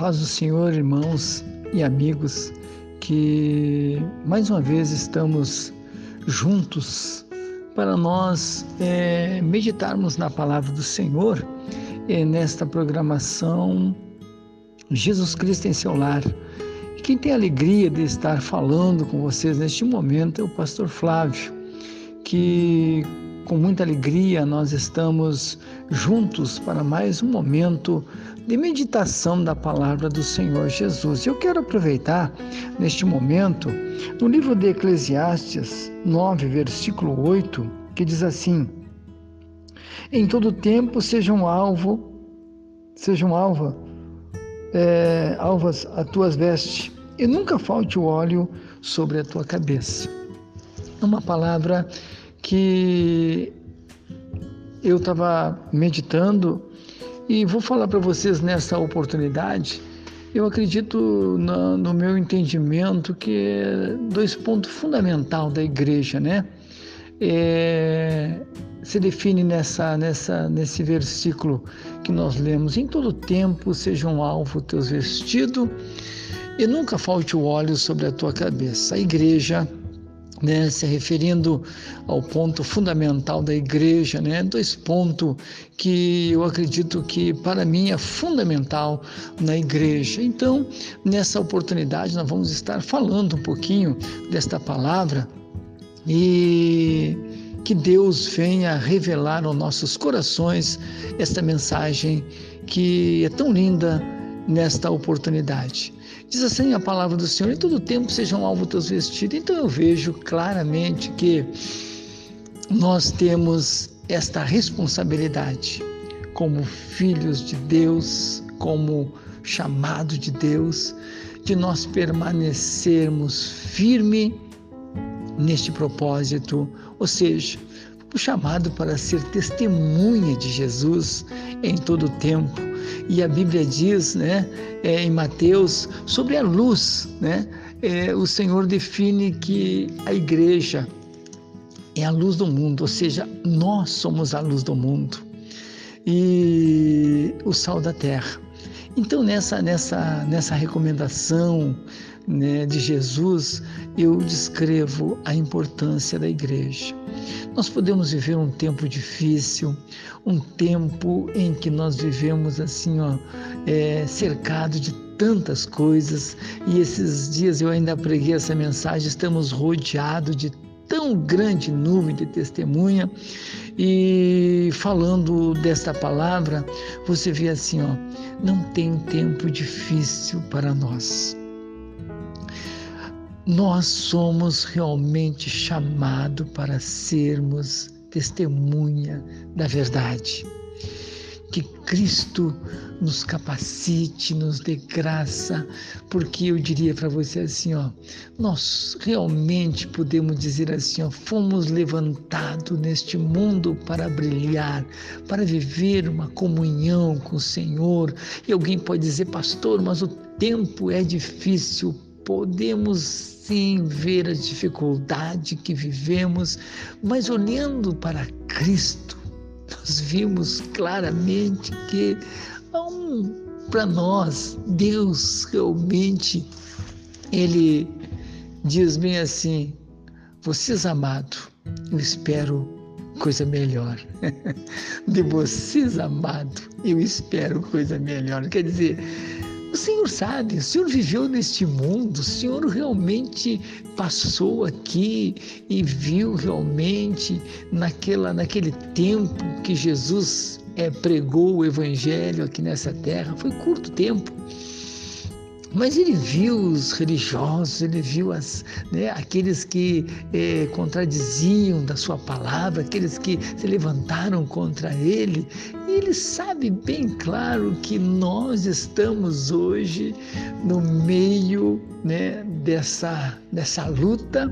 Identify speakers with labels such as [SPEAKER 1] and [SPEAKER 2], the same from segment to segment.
[SPEAKER 1] paz do Senhor, irmãos e amigos, que mais uma vez estamos juntos para nós é, meditarmos na palavra do Senhor é, nesta programação Jesus Cristo em seu lar. Quem tem a alegria de estar falando com vocês neste momento é o pastor Flávio, que com muita alegria nós estamos juntos para mais um momento de meditação da palavra do Senhor Jesus. Eu quero aproveitar neste momento no livro de Eclesiastes 9, versículo 8, que diz assim: Em todo tempo sejam alvo, sejam alva, é, alvas as tuas vestes, e nunca falte o óleo sobre a tua cabeça. É uma palavra que eu estava meditando e vou falar para vocês nessa oportunidade. Eu acredito no, no meu entendimento que é dois pontos fundamentais da igreja, né? É, se define nessa, nessa, nesse versículo que nós lemos: em todo tempo sejam alvo teus vestidos e nunca falte o óleo sobre a tua cabeça. A igreja né, se referindo ao ponto fundamental da igreja, né, dois pontos que eu acredito que para mim é fundamental na igreja. Então, nessa oportunidade, nós vamos estar falando um pouquinho desta palavra e que Deus venha revelar aos nossos corações esta mensagem que é tão linda nesta oportunidade. Diz assim a palavra do Senhor: em todo tempo sejam alvo teus vestidos. Então eu vejo claramente que nós temos esta responsabilidade como filhos de Deus, como chamado de Deus, de nós permanecermos firme neste propósito, ou seja, o chamado para ser testemunha de Jesus em todo o tempo. E a Bíblia diz, né, é, em Mateus, sobre a luz, né? É, o Senhor define que a igreja é a luz do mundo, ou seja, nós somos a luz do mundo e o sal da terra. Então, nessa, nessa, nessa recomendação né, de Jesus, eu descrevo a importância da igreja. Nós podemos viver um tempo difícil, um tempo em que nós vivemos assim, ó, é, cercado de tantas coisas, e esses dias eu ainda preguei essa mensagem, estamos rodeados de tão grande nuvem de testemunha, e falando desta palavra, você vê assim, ó, não tem tempo difícil para nós nós somos realmente chamados para sermos testemunha da verdade. Que Cristo nos capacite, nos dê graça, porque eu diria para você assim, ó, nós realmente podemos dizer assim, ó, fomos levantados neste mundo para brilhar, para viver uma comunhão com o Senhor. E alguém pode dizer, pastor, mas o tempo é difícil. Podemos sim ver a dificuldade que vivemos, mas olhando para Cristo, nós vimos claramente que um, para nós, Deus realmente, Ele diz bem assim: vocês amados, eu espero coisa melhor. De vocês amados, eu espero coisa melhor. Quer dizer, o Senhor sabe, o Senhor viveu neste mundo, o Senhor realmente passou aqui e viu realmente naquela, naquele tempo que Jesus é, pregou o Evangelho aqui nessa terra. Foi curto tempo. Mas ele viu os religiosos, ele viu as, né, aqueles que é, contradiziam da sua palavra, aqueles que se levantaram contra ele. Ele sabe bem claro que nós estamos hoje no meio né, dessa, dessa luta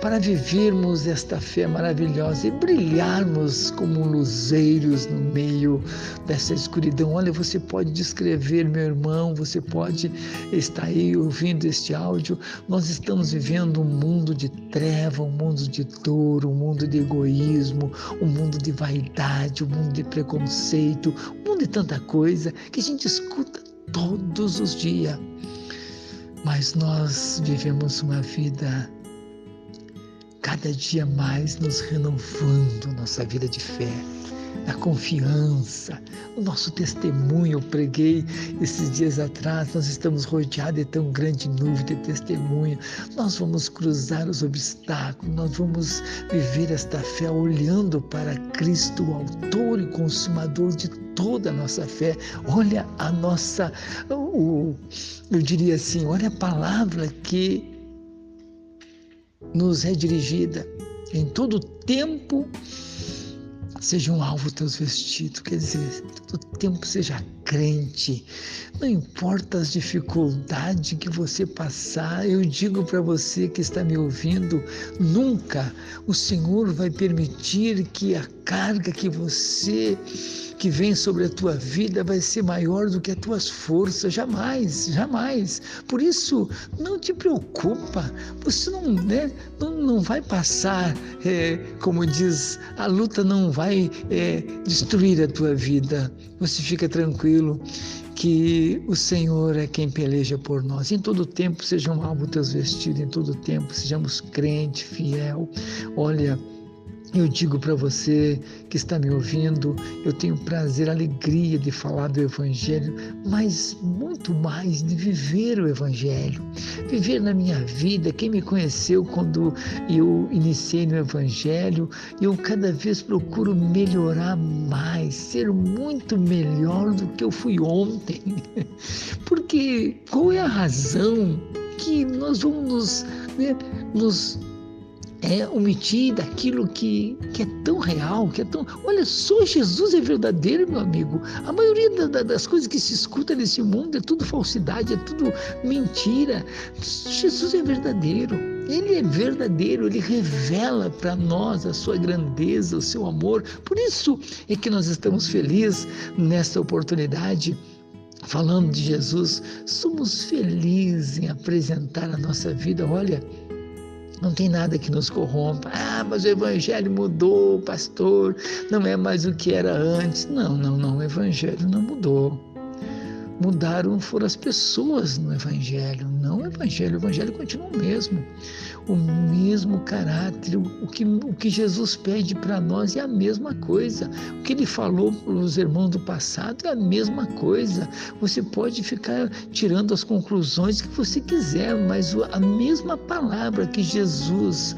[SPEAKER 1] para vivermos esta fé maravilhosa e brilharmos como luzeiros no meio dessa escuridão. Olha, você pode descrever, meu irmão, você pode estar aí ouvindo este áudio. Nós estamos vivendo um mundo de treva, um mundo de dor, um mundo de egoísmo, um mundo de vaidade, um mundo de preconceito, um mundo de tanta coisa que a gente escuta todos os dias. Mas nós vivemos uma vida cada dia mais nos renovando nossa vida de fé a confiança, o nosso testemunho. Eu preguei esses dias atrás, nós estamos rodeados de tão grande nuvem de testemunho. Nós vamos cruzar os obstáculos, nós vamos viver esta fé olhando para Cristo, o autor e consumador de toda a nossa fé. Olha a nossa, o, eu diria assim, olha a palavra que nos é dirigida em todo tempo seja um alvo teus vestidos, quer dizer, todo tempo seja crente. Não importa as dificuldades que você passar, eu digo para você que está me ouvindo, nunca o Senhor vai permitir que a carga que você que vem sobre a tua vida vai ser maior do que as tuas forças, jamais, jamais. Por isso, não te preocupa, você não, né, não, não vai passar, é, como diz, a luta não vai é, destruir a tua vida. Você fica tranquilo que o Senhor é quem peleja por nós. Em todo tempo sejam alvo teus vestidos, em todo tempo sejamos crente, fiel. Olha, eu digo para você que está me ouvindo, eu tenho prazer, alegria de falar do Evangelho, mas muito mais de viver o Evangelho. Viver na minha vida. Quem me conheceu quando eu iniciei no Evangelho, eu cada vez procuro melhorar mais, ser muito melhor do que eu fui ontem. Porque qual é a razão que nós vamos nos, né, nos é, omitir daquilo que, que é tão real, que é tão. Olha, só Jesus é verdadeiro, meu amigo. A maioria da, da, das coisas que se escuta nesse mundo é tudo falsidade, é tudo mentira. Jesus é verdadeiro. Ele é verdadeiro, ele revela para nós a sua grandeza, o seu amor. Por isso é que nós estamos felizes nessa oportunidade falando de Jesus. Somos felizes em apresentar a nossa vida. Olha, não tem nada que nos corrompa. Ah, mas o evangelho mudou, pastor, não é mais o que era antes. Não, não, não, o evangelho não mudou. Mudaram foram as pessoas no evangelho, não o evangelho. O evangelho continua o mesmo o mesmo caráter. O que, o que Jesus pede para nós é a mesma coisa. O que ele falou para os irmãos do passado é a mesma coisa. Você pode ficar tirando as conclusões que você quiser, mas a mesma palavra que Jesus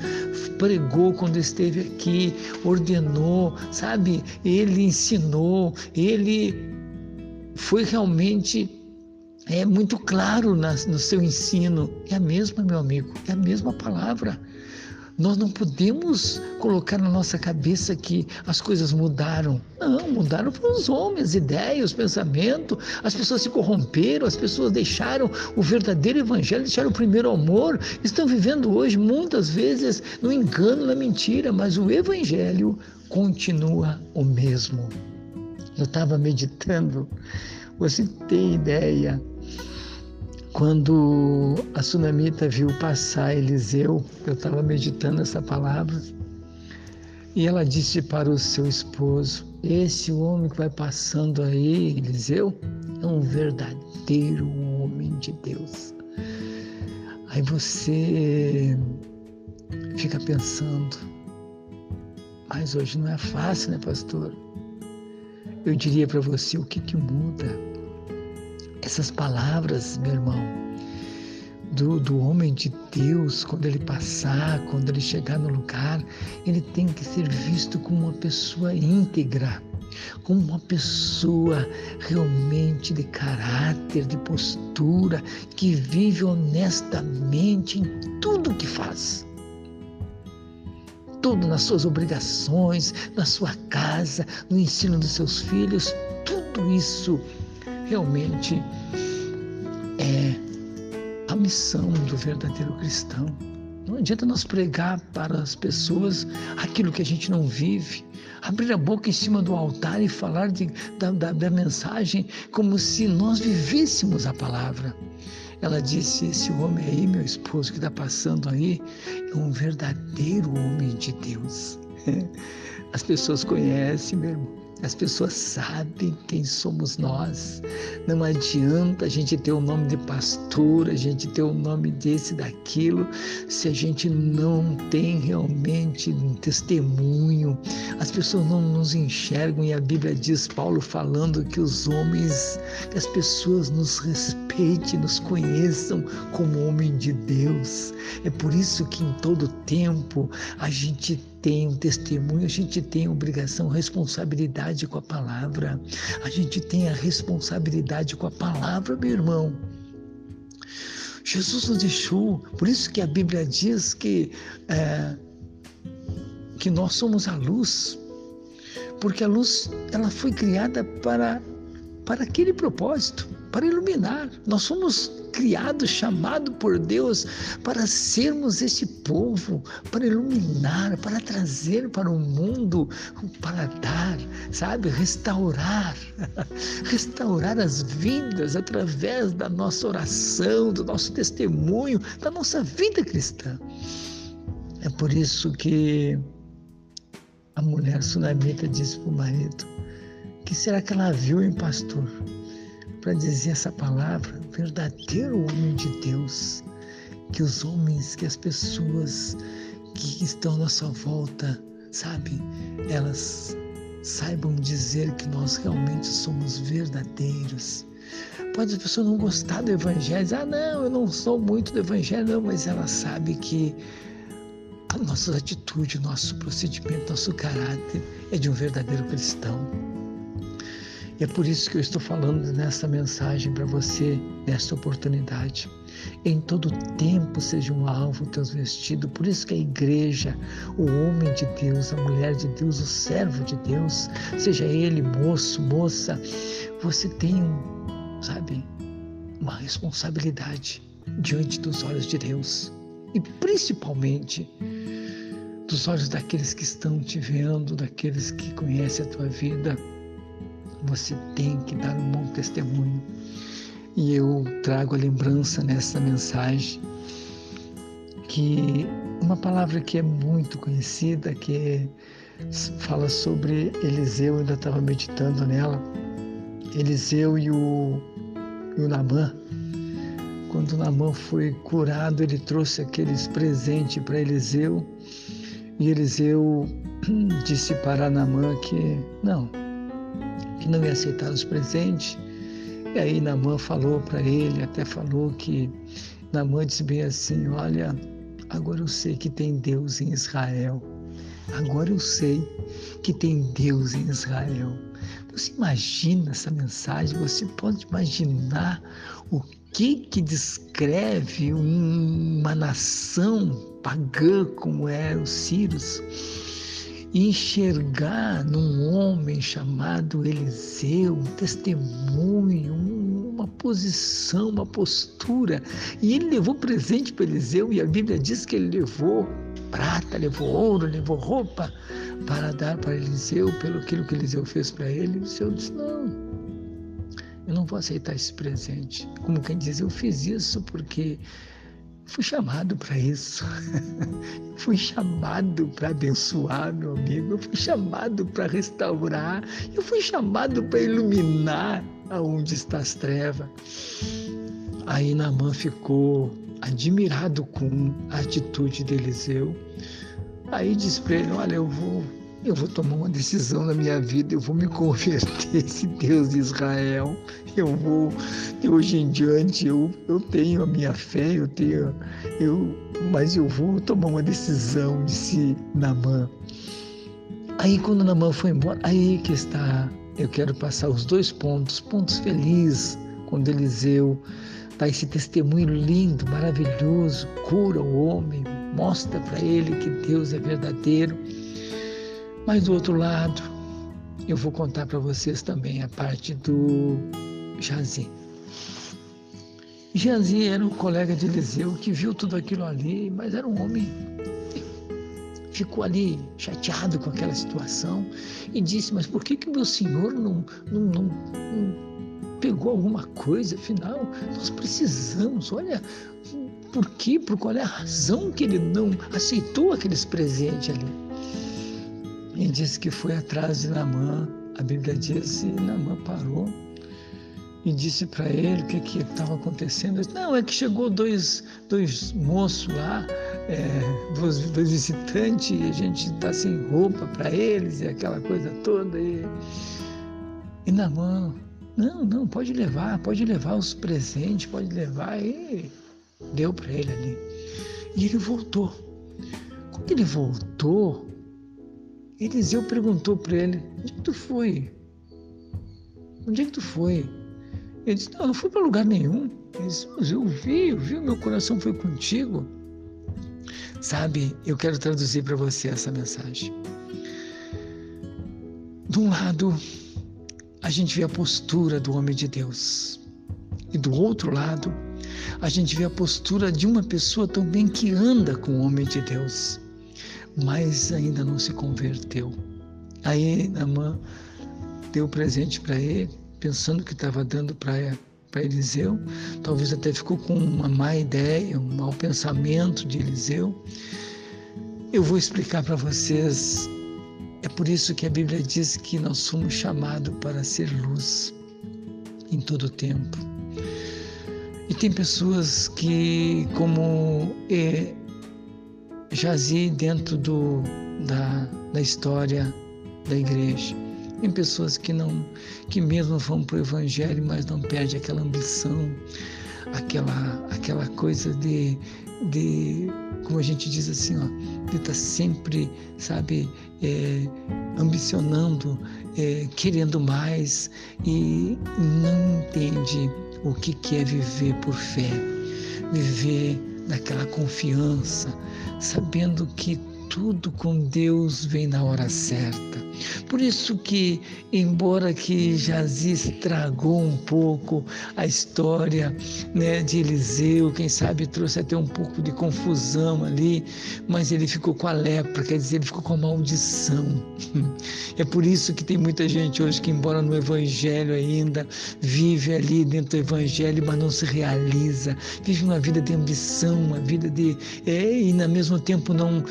[SPEAKER 1] pregou quando esteve aqui, ordenou, sabe? Ele ensinou, ele foi realmente é muito claro na, no seu ensino. É a mesma, meu amigo, é a mesma palavra. Nós não podemos colocar na nossa cabeça que as coisas mudaram. Não, mudaram para os homens, as ideias, os pensamentos. As pessoas se corromperam, as pessoas deixaram o verdadeiro evangelho, deixaram o primeiro amor. Estão vivendo hoje, muitas vezes, no engano, na mentira, mas o evangelho continua o mesmo. Eu estava meditando, você tem ideia quando a sunamita viu passar Eliseu, eu estava meditando essa palavra, e ela disse para o seu esposo: Esse homem que vai passando aí, Eliseu, é um verdadeiro homem de Deus. Aí você fica pensando, mas hoje não é fácil, né, pastor? Eu diria para você o que, que muda essas palavras, meu irmão, do, do homem de Deus, quando ele passar, quando ele chegar no lugar, ele tem que ser visto como uma pessoa íntegra, como uma pessoa realmente de caráter, de postura, que vive honestamente em tudo que faz. Tudo nas suas obrigações, na sua casa, no ensino dos seus filhos, tudo isso realmente é a missão do verdadeiro cristão. Não adianta nós pregar para as pessoas aquilo que a gente não vive, abrir a boca em cima do altar e falar de, da, da, da mensagem como se nós vivêssemos a palavra. Ela disse: Esse homem aí, meu esposo que está passando aí, é um verdadeiro homem de Deus. As pessoas conhecem, meu irmão As pessoas sabem quem somos nós. Não adianta a gente ter o nome de pastor, a gente ter o nome desse, daquilo, se a gente não tem realmente um testemunho. As pessoas não nos enxergam e a Bíblia diz, Paulo falando que os homens, que as pessoas nos respeitem, nos conheçam como homem de Deus. É por isso que em todo tempo a gente tem um testemunho, a gente tem obrigação, responsabilidade com a palavra. A gente tem a responsabilidade com a palavra, meu irmão. Jesus nos deixou, por isso que a Bíblia diz que, é, que nós somos a luz, porque a luz ela foi criada para, para aquele propósito, para iluminar. Nós somos criado, chamado por Deus para sermos esse povo, para iluminar, para trazer para o mundo, para dar, sabe, restaurar, restaurar as vidas através da nossa oração, do nosso testemunho, da nossa vida cristã. É por isso que a mulher sunamita disse para o marido: que será que ela viu em pastor? Para dizer essa palavra, verdadeiro homem de Deus, que os homens, que as pessoas que estão à nossa volta, sabe, elas saibam dizer que nós realmente somos verdadeiros. Pode a pessoa não gostar do evangelho, dizer, ah, não, eu não sou muito do evangelho, não, mas ela sabe que a nossa atitude, nosso procedimento, nosso caráter é de um verdadeiro cristão. E é por isso que eu estou falando nessa mensagem para você, nesta oportunidade. Em todo tempo seja um alvo teus vestidos. Por isso que a igreja, o homem de Deus, a mulher de Deus, o servo de Deus, seja ele moço, moça, você tem, sabe, uma responsabilidade diante dos olhos de Deus. E principalmente dos olhos daqueles que estão te vendo, daqueles que conhecem a tua vida você tem que dar um bom testemunho. E eu trago a lembrança nessa mensagem que uma palavra que é muito conhecida, que é, fala sobre Eliseu, eu ainda estava meditando nela. Eliseu e o, e o Namã. Quando Namã foi curado, ele trouxe aqueles presentes para Eliseu. E Eliseu disse para Namã que não, que não ia aceitar os presentes. E aí Namã falou para ele, até falou que Namã disse bem assim: Olha, agora eu sei que tem Deus em Israel. Agora eu sei que tem Deus em Israel. Você imagina essa mensagem? Você pode imaginar o que que descreve uma nação pagã como era os sírios? Enxergar num homem chamado Eliseu um testemunho, uma posição, uma postura. E ele levou presente para Eliseu, e a Bíblia diz que ele levou prata, levou ouro, levou roupa para dar para Eliseu pelo aquilo que Eliseu fez para ele. Eliseu disse: Não, eu não vou aceitar esse presente. Como quem diz, eu fiz isso porque fui chamado para isso. fui chamado para abençoar, meu amigo. Eu fui chamado para restaurar. Eu fui chamado para iluminar aonde está as trevas. Aí Namã ficou admirado com a atitude de Eliseu. Aí disse para ele: Olha, eu vou eu vou tomar uma decisão na minha vida, eu vou me converter esse Deus de Israel, eu vou, de hoje em diante, eu, eu tenho a minha fé, eu tenho, eu, mas eu vou tomar uma decisão, disse Namã. Aí quando Namã foi embora, aí que está, eu quero passar os dois pontos, pontos felizes, quando Eliseu dá esse testemunho lindo, maravilhoso, cura o homem, mostra para ele que Deus é verdadeiro mas do outro lado, eu vou contar para vocês também a parte do Jazi. Jazi era um colega de Eliseu que viu tudo aquilo ali, mas era um homem. Ficou ali chateado com aquela situação e disse: Mas por que, que meu senhor não, não, não, não pegou alguma coisa? Afinal, nós precisamos. Olha, por quê? Por qual é a razão que ele não aceitou aqueles presentes ali? E disse que foi atrás de Namã a Bíblia diz, e Namã parou e disse para ele o que estava acontecendo. Disse, Não, é que chegou dois, dois moços lá, é, dois, dois visitantes, e a gente está sem roupa para eles, e aquela coisa toda. E, e Namã, não, não, pode levar, pode levar os presentes, pode levar. E deu para ele ali. E ele voltou. Quando ele voltou, Eliseu perguntou para ele: Onde é que tu foi? Onde é que tu foi? Ele disse: Não, eu não fui para lugar nenhum. Ele disse: Mas eu vi, eu vi, meu coração foi contigo. Sabe, eu quero traduzir para você essa mensagem. De um lado, a gente vê a postura do homem de Deus, e do outro lado, a gente vê a postura de uma pessoa também que anda com o homem de Deus, mas ainda não se converteu. Aí Namã deu presente para ele, pensando que estava dando para Eliseu, talvez até ficou com uma má ideia, um mau pensamento de Eliseu. Eu vou explicar para vocês. É por isso que a Bíblia diz que nós somos chamados para ser luz em todo o tempo. E tem pessoas que, como é, jazi dentro do, da, da história da igreja, tem pessoas que não, que mesmo vão para o Evangelho, mas não perde aquela ambição, aquela, aquela coisa de, de, como a gente diz assim, ó, de estar tá sempre, sabe, é, ambicionando, é, querendo mais e não entende o que é viver por fé, viver naquela confiança, sabendo que tudo com Deus vem na hora certa. Por isso que, embora que Jazi estragou um pouco a história né, de Eliseu, quem sabe trouxe até um pouco de confusão ali, mas ele ficou com a lepra, quer dizer, ele ficou com a maldição. É por isso que tem muita gente hoje que, embora no Evangelho ainda, vive ali dentro do Evangelho, mas não se realiza, vive uma vida de ambição, uma vida de. É, e, ao mesmo tempo, não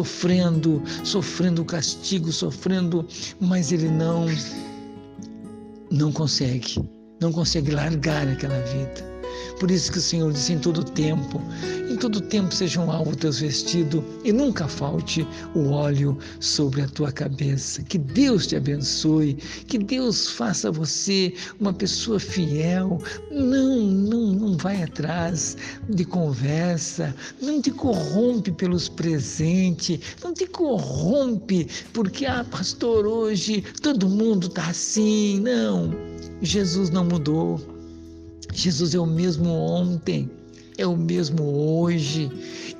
[SPEAKER 1] sofrendo, sofrendo castigo, sofrendo, mas ele não não consegue, não consegue largar aquela vida. Por isso que o Senhor disse em todo tempo, em todo tempo sejam alvos teus vestidos e nunca falte o óleo sobre a tua cabeça. Que Deus te abençoe, que Deus faça você uma pessoa fiel. Não, não, não vai atrás de conversa, não te corrompe pelos presentes, não te corrompe porque, ah, pastor, hoje todo mundo está assim. Não, Jesus não mudou. Jesus é o mesmo ontem, é o mesmo hoje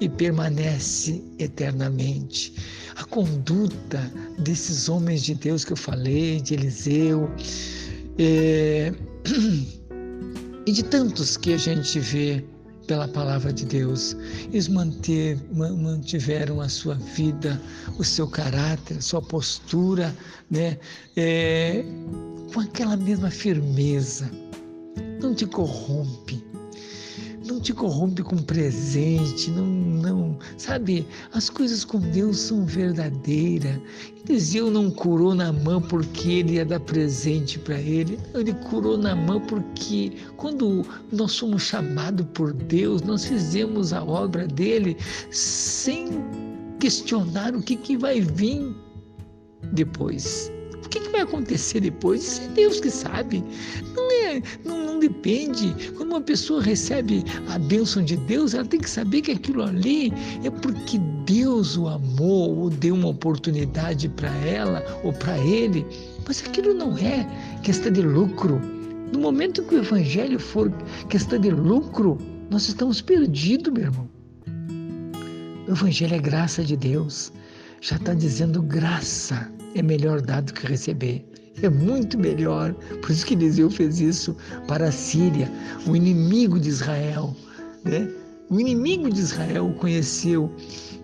[SPEAKER 1] e permanece eternamente. A conduta desses homens de Deus que eu falei, de Eliseu, é, e de tantos que a gente vê pela palavra de Deus, eles manter, mantiveram a sua vida, o seu caráter, a sua postura, né, é, com aquela mesma firmeza não te corrompe. Não te corrompe com presente, não, não, sabe? As coisas com Deus são verdadeiras. Eliseu não curou na mão porque ele ia dar presente para ele. Ele curou na mão porque quando nós somos chamados por Deus, nós fizemos a obra dele sem questionar o que, que vai vir depois. Que, que vai acontecer depois? Isso é Deus que sabe. Não é, não, não depende. Quando uma pessoa recebe a bênção de Deus, ela tem que saber que aquilo ali é porque Deus o amou ou deu uma oportunidade para ela ou para ele. Mas aquilo não é questão de lucro. No momento que o evangelho for questão de lucro, nós estamos perdidos, meu irmão. O evangelho é graça de Deus. Já está dizendo graça é melhor dar do que receber. É muito melhor. Por isso que Eliseu fez isso para a Síria, o inimigo de Israel. Né? O inimigo de Israel conheceu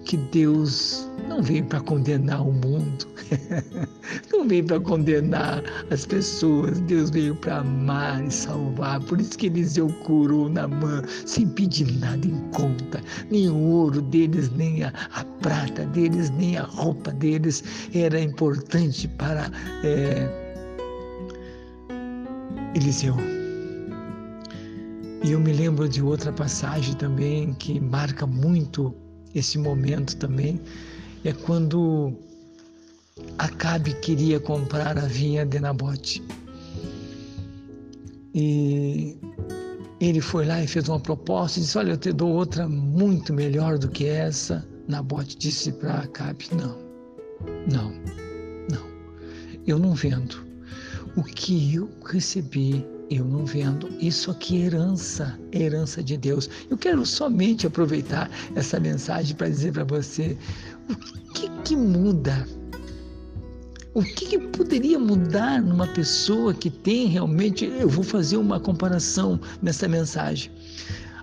[SPEAKER 1] que Deus não veio para condenar o mundo, não veio para condenar as pessoas, Deus veio para amar e salvar. Por isso que Eliseu curou na mão, sem pedir nada em conta, nem o ouro deles, nem a, a prata deles, nem a roupa deles era importante para. É, Eliseu. E eu me lembro de outra passagem também que marca muito esse momento também, é quando Acabe queria comprar a vinha de Nabote. E ele foi lá e fez uma proposta e disse: Olha, eu te dou outra muito melhor do que essa. Nabote disse para Acabe: Não, não, não, eu não vendo. O que eu recebi, eu não vendo. Isso aqui é herança, é herança de Deus. Eu quero somente aproveitar essa mensagem para dizer para você o que, que muda o que, que, poderia mudar numa pessoa que tem realmente. Eu vou fazer uma comparação nessa mensagem.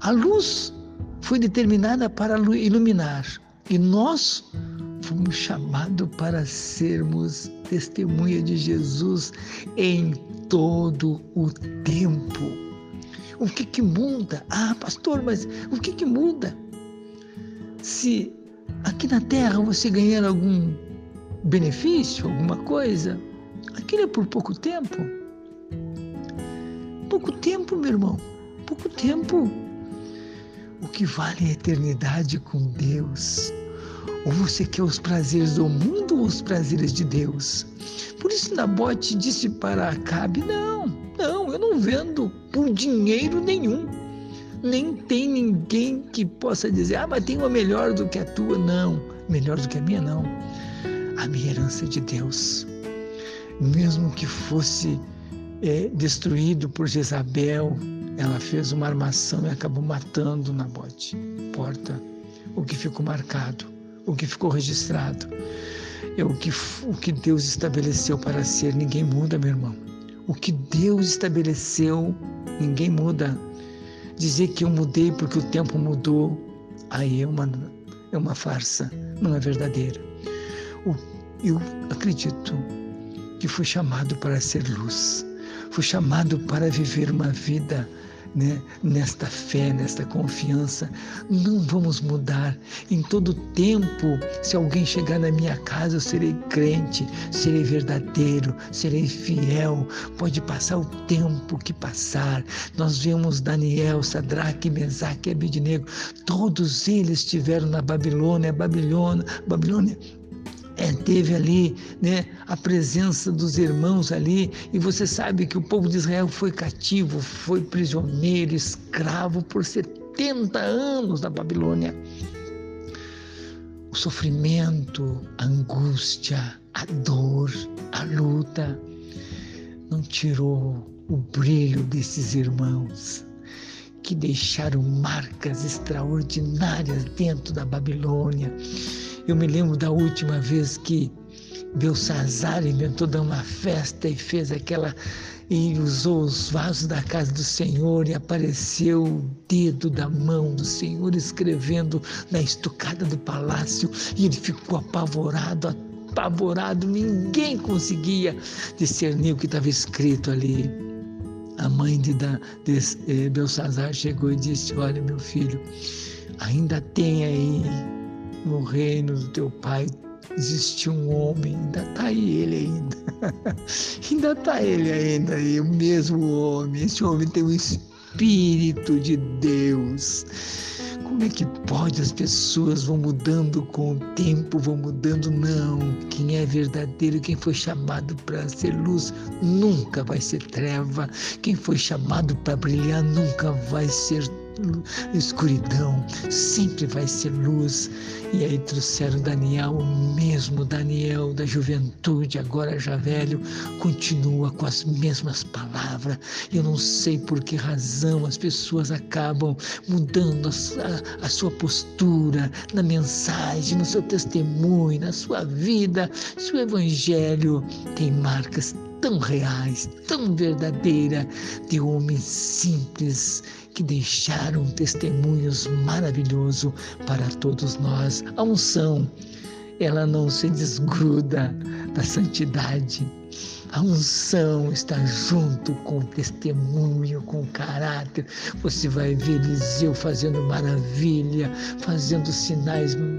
[SPEAKER 1] A luz foi determinada para iluminar e nós fomos chamados para sermos testemunha de Jesus em todo o tempo. O que, que muda? Ah, pastor, mas o que, que muda? Se aqui na terra você ganhar algum benefício, alguma coisa, aquilo é por pouco tempo. Pouco tempo, meu irmão, pouco tempo. O que vale é a eternidade com Deus. Ou você quer os prazeres do mundo ou os prazeres de Deus? Por isso Nabote disse para Acabe: Não, não, eu não vendo por dinheiro nenhum. Nem tem ninguém que possa dizer: Ah, mas tem uma melhor do que a tua. Não, melhor do que a minha, não a minha herança de Deus. Mesmo que fosse é, destruído por Jezabel, ela fez uma armação e acabou matando Nabote. Porta, o que ficou marcado, o que ficou registrado, é o que, o que Deus estabeleceu para ser. Ninguém muda, meu irmão. O que Deus estabeleceu, ninguém muda. Dizer que eu mudei porque o tempo mudou, aí é uma, é uma farsa, não é verdadeiro eu acredito que fui chamado para ser luz, fui chamado para viver uma vida né, nesta fé, nesta confiança. Não vamos mudar. Em todo tempo, se alguém chegar na minha casa, eu serei crente, serei verdadeiro, serei fiel. Pode passar o tempo que passar. Nós vemos Daniel, Sadraque, Mesaque e. Todos eles estiveram na Babilônia, Babilônia, Babilônia é, teve ali né, a presença dos irmãos ali, e você sabe que o povo de Israel foi cativo, foi prisioneiro, escravo por 70 anos na Babilônia. O sofrimento, a angústia, a dor, a luta, não tirou o brilho desses irmãos que deixaram marcas extraordinárias dentro da Babilônia eu me lembro da última vez que Belsazar inventou dar uma festa e fez aquela e usou os vasos da casa do Senhor e apareceu o dedo da mão do Senhor escrevendo na estocada do palácio e ele ficou apavorado, apavorado, ninguém conseguia discernir o que estava escrito ali. A mãe de, de, de eh, Belsazar chegou e disse: Olha, meu filho, ainda tem aí no reino do teu pai existe um homem, ainda está ele ainda. ainda está ele ainda aí, o mesmo homem. Esse homem tem o Espírito de Deus. Como é que pode? As pessoas vão mudando com o tempo, vão mudando. Não. Quem é verdadeiro, quem foi chamado para ser luz, nunca vai ser treva. Quem foi chamado para brilhar, nunca vai ser escuridão, sempre vai ser luz. E aí trouxeram Daniel, o mesmo Daniel da juventude, agora já velho, continua com as mesmas palavras. Eu não sei por que razão as pessoas acabam mudando a, a sua postura na mensagem, no seu testemunho, na sua vida. Se o evangelho tem marcas tão reais, tão verdadeira de homens simples que deixaram testemunhos maravilhosos para todos nós. A unção, ela não se desgruda da santidade. A unção está junto com o testemunho, com o caráter. Você vai ver Eliseu fazendo maravilha, fazendo sinais maravilhosos.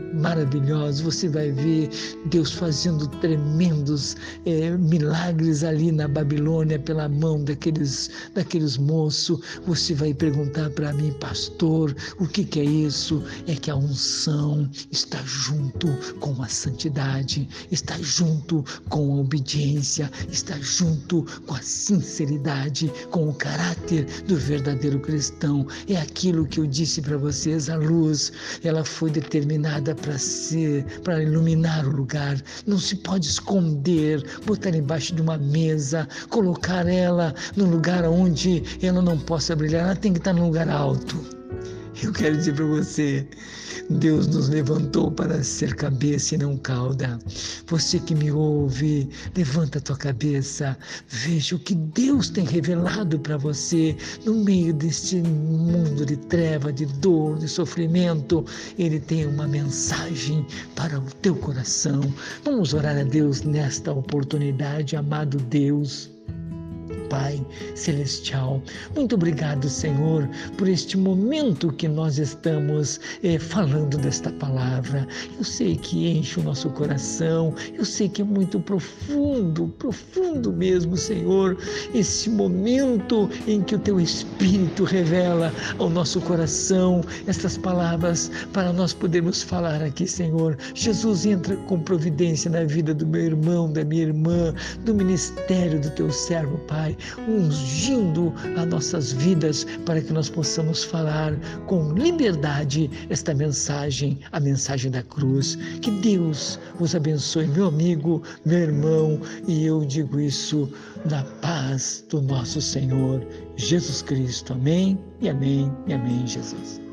[SPEAKER 1] Você vai ver Deus fazendo tremendos é, milagres ali na Babilônia pela mão daqueles, daqueles moços. Você vai perguntar para mim, pastor, o que, que é isso? É que a unção está junto com a santidade, está junto com a obediência, está junto com a sinceridade, com o caráter do verdadeiro cristão. É aquilo que eu disse para vocês, a luz, ela foi determinada para ser, para iluminar o lugar. Não se pode esconder, botar embaixo de uma mesa, colocar ela no lugar onde ela não possa brilhar. Ela tem que estar num lugar alto. Eu quero dizer para você, Deus nos levantou para ser cabeça e não cauda. Você que me ouve, levanta a tua cabeça, veja o que Deus tem revelado para você no meio deste mundo de treva, de dor, de sofrimento. Ele tem uma mensagem para o teu coração. Vamos orar a Deus nesta oportunidade, amado Deus. Pai Celestial. Muito obrigado, Senhor, por este momento que nós estamos eh, falando desta palavra. Eu sei que enche o nosso coração, eu sei que é muito profundo, profundo mesmo, Senhor, esse momento em que o Teu Espírito revela ao nosso coração estas palavras para nós podermos falar aqui, Senhor. Jesus entra com providência na vida do meu irmão, da minha irmã, do ministério do Teu servo, Pai ungindo as nossas vidas para que nós possamos falar com liberdade esta mensagem, a mensagem da cruz. Que Deus os abençoe, meu amigo, meu irmão, e eu digo isso na paz do nosso Senhor Jesus Cristo. Amém e amém e amém, Jesus.